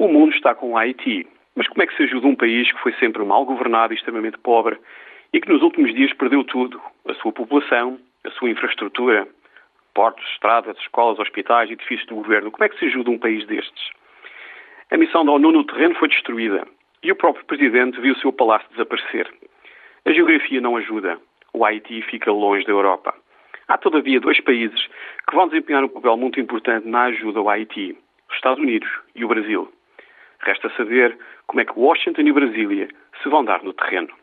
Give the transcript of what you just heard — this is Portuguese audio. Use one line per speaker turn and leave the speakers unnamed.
O mundo está com o Haiti. Mas como é que se ajuda um país que foi sempre mal governado e extremamente pobre e que nos últimos dias perdeu tudo? A sua população, a sua infraestrutura, portos, estradas, escolas, hospitais, edifícios do governo. Como é que se ajuda um país destes? A missão da ONU no terreno foi destruída e o próprio presidente viu o seu palácio desaparecer. A geografia não ajuda. O Haiti fica longe da Europa. Há, todavia, dois países que vão desempenhar um papel muito importante na ajuda ao Haiti: os Estados Unidos e o Brasil. Resta saber como é que Washington e Brasília se vão dar no terreno.